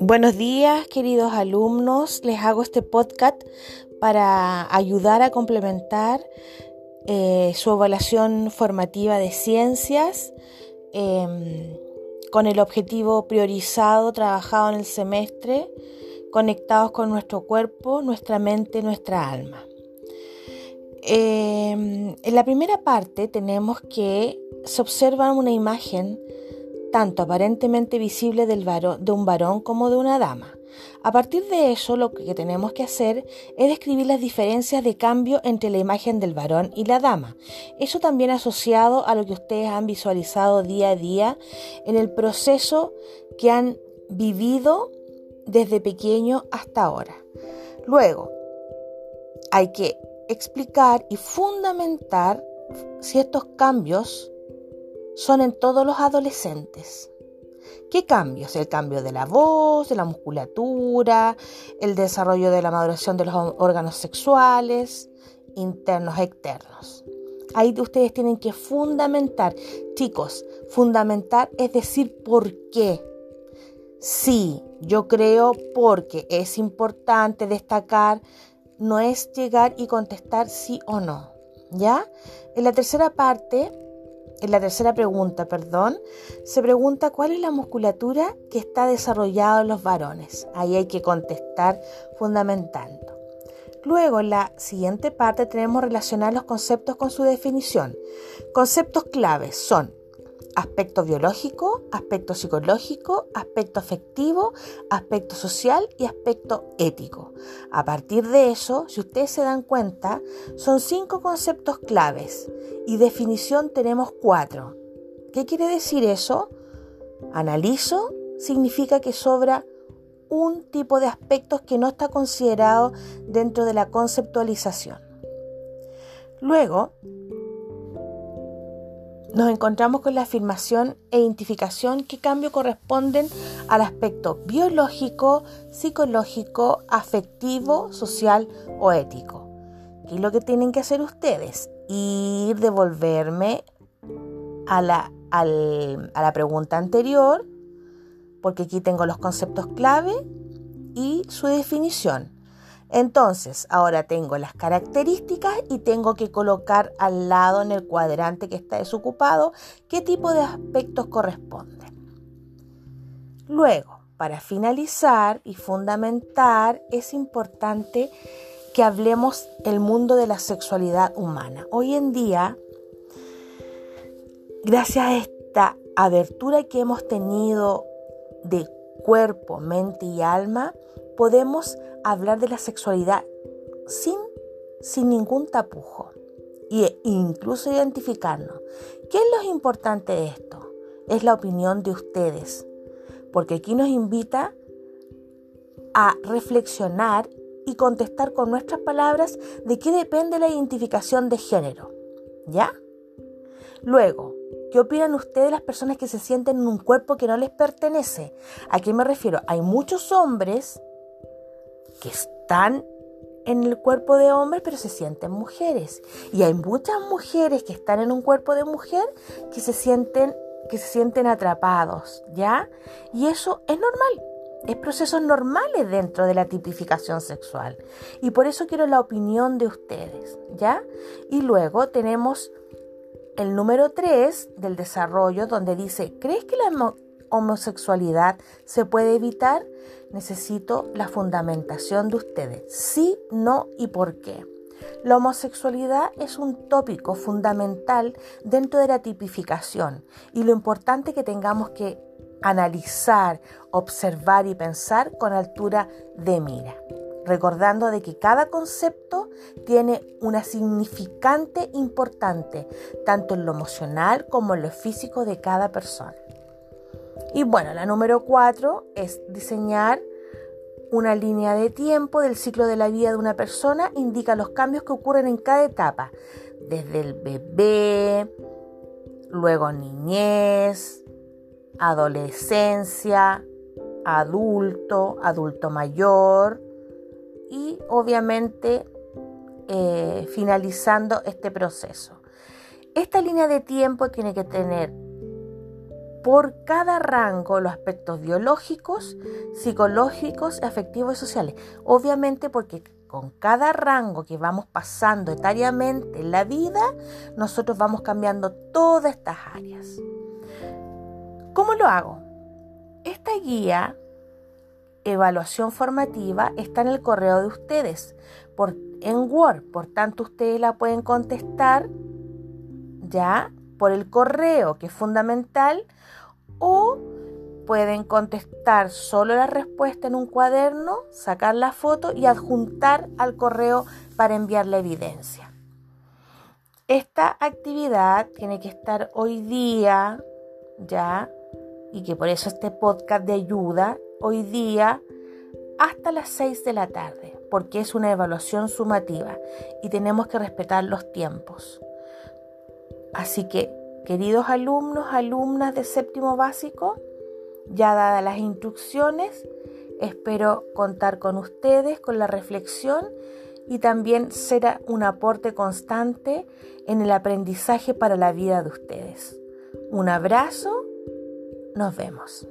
Buenos días, queridos alumnos. Les hago este podcast para ayudar a complementar eh, su evaluación formativa de ciencias em, con el objetivo priorizado, trabajado en el semestre, conectados con nuestro cuerpo, nuestra mente, nuestra alma. Em, en la primera parte tenemos que se observa una imagen tanto aparentemente visible del de un varón como de una dama. A partir de eso, lo que tenemos que hacer es describir las diferencias de cambio entre la imagen del varón y la dama. Eso también asociado a lo que ustedes han visualizado día a día en el proceso que han vivido desde pequeño hasta ahora. Luego, hay que explicar y fundamentar si estos cambios son en todos los adolescentes. ¿Qué cambios? El cambio de la voz, de la musculatura, el desarrollo de la maduración de los órganos sexuales, internos externos. Ahí ustedes tienen que fundamentar, chicos, fundamentar es decir por qué. Sí, yo creo porque es importante destacar, no es llegar y contestar sí o no. ¿Ya? En la tercera parte en la tercera pregunta, perdón, se pregunta cuál es la musculatura que está desarrollada en los varones. Ahí hay que contestar fundamentando. Luego, en la siguiente parte tenemos relacionar los conceptos con su definición. Conceptos claves son aspecto biológico, aspecto psicológico, aspecto afectivo, aspecto social y aspecto ético. A partir de eso, si ustedes se dan cuenta, son cinco conceptos claves y definición tenemos cuatro. ¿Qué quiere decir eso? Analizo significa que sobra un tipo de aspectos que no está considerado dentro de la conceptualización. Luego, nos encontramos con la afirmación e identificación que cambio corresponden al aspecto biológico, psicológico, afectivo, social o ético. ¿Qué es lo que tienen que hacer ustedes? Ir devolverme a la, a la pregunta anterior, porque aquí tengo los conceptos clave y su definición. Entonces, ahora tengo las características y tengo que colocar al lado en el cuadrante que está desocupado qué tipo de aspectos corresponden. Luego, para finalizar y fundamentar, es importante que hablemos el mundo de la sexualidad humana. Hoy en día, gracias a esta abertura que hemos tenido de cuerpo, mente y alma, podemos hablar de la sexualidad sin, sin ningún tapujo e incluso identificarnos. ¿Qué es lo importante de esto? Es la opinión de ustedes, porque aquí nos invita a reflexionar y contestar con nuestras palabras de qué depende la identificación de género. ¿Ya? Luego, ¿qué opinan ustedes las personas que se sienten en un cuerpo que no les pertenece? ¿A qué me refiero? Hay muchos hombres que están en el cuerpo de hombres pero se sienten mujeres. Y hay muchas mujeres que están en un cuerpo de mujer que se sienten, que se sienten atrapados, ¿ya? Y eso es normal. Es procesos normales dentro de la tipificación sexual. Y por eso quiero la opinión de ustedes, ¿ya? Y luego tenemos el número 3 del desarrollo donde dice, ¿crees que la homosexualidad se puede evitar? Necesito la fundamentación de ustedes. Sí, no y por qué. La homosexualidad es un tópico fundamental dentro de la tipificación y lo importante que tengamos que analizar, observar y pensar con altura de mira, recordando de que cada concepto tiene una significante importante, tanto en lo emocional como en lo físico de cada persona. Y bueno, la número cuatro es diseñar una línea de tiempo del ciclo de la vida de una persona, indica los cambios que ocurren en cada etapa, desde el bebé, luego niñez, adolescencia, adulto, adulto mayor y obviamente eh, finalizando este proceso. Esta línea de tiempo tiene que tener por cada rango los aspectos biológicos, psicológicos, afectivos y sociales. Obviamente porque con cada rango que vamos pasando etariamente en la vida, nosotros vamos cambiando todas estas áreas. ¿Cómo lo hago? Esta guía, evaluación formativa, está en el correo de ustedes, por, en Word, por tanto ustedes la pueden contestar ya por el correo, que es fundamental, o pueden contestar solo la respuesta en un cuaderno, sacar la foto y adjuntar al correo para enviar la evidencia. Esta actividad tiene que estar hoy día, ya, y que por eso este podcast de ayuda, hoy día hasta las 6 de la tarde, porque es una evaluación sumativa y tenemos que respetar los tiempos. Así que Queridos alumnos, alumnas de séptimo básico, ya dadas las instrucciones, espero contar con ustedes, con la reflexión y también será un aporte constante en el aprendizaje para la vida de ustedes. Un abrazo, nos vemos.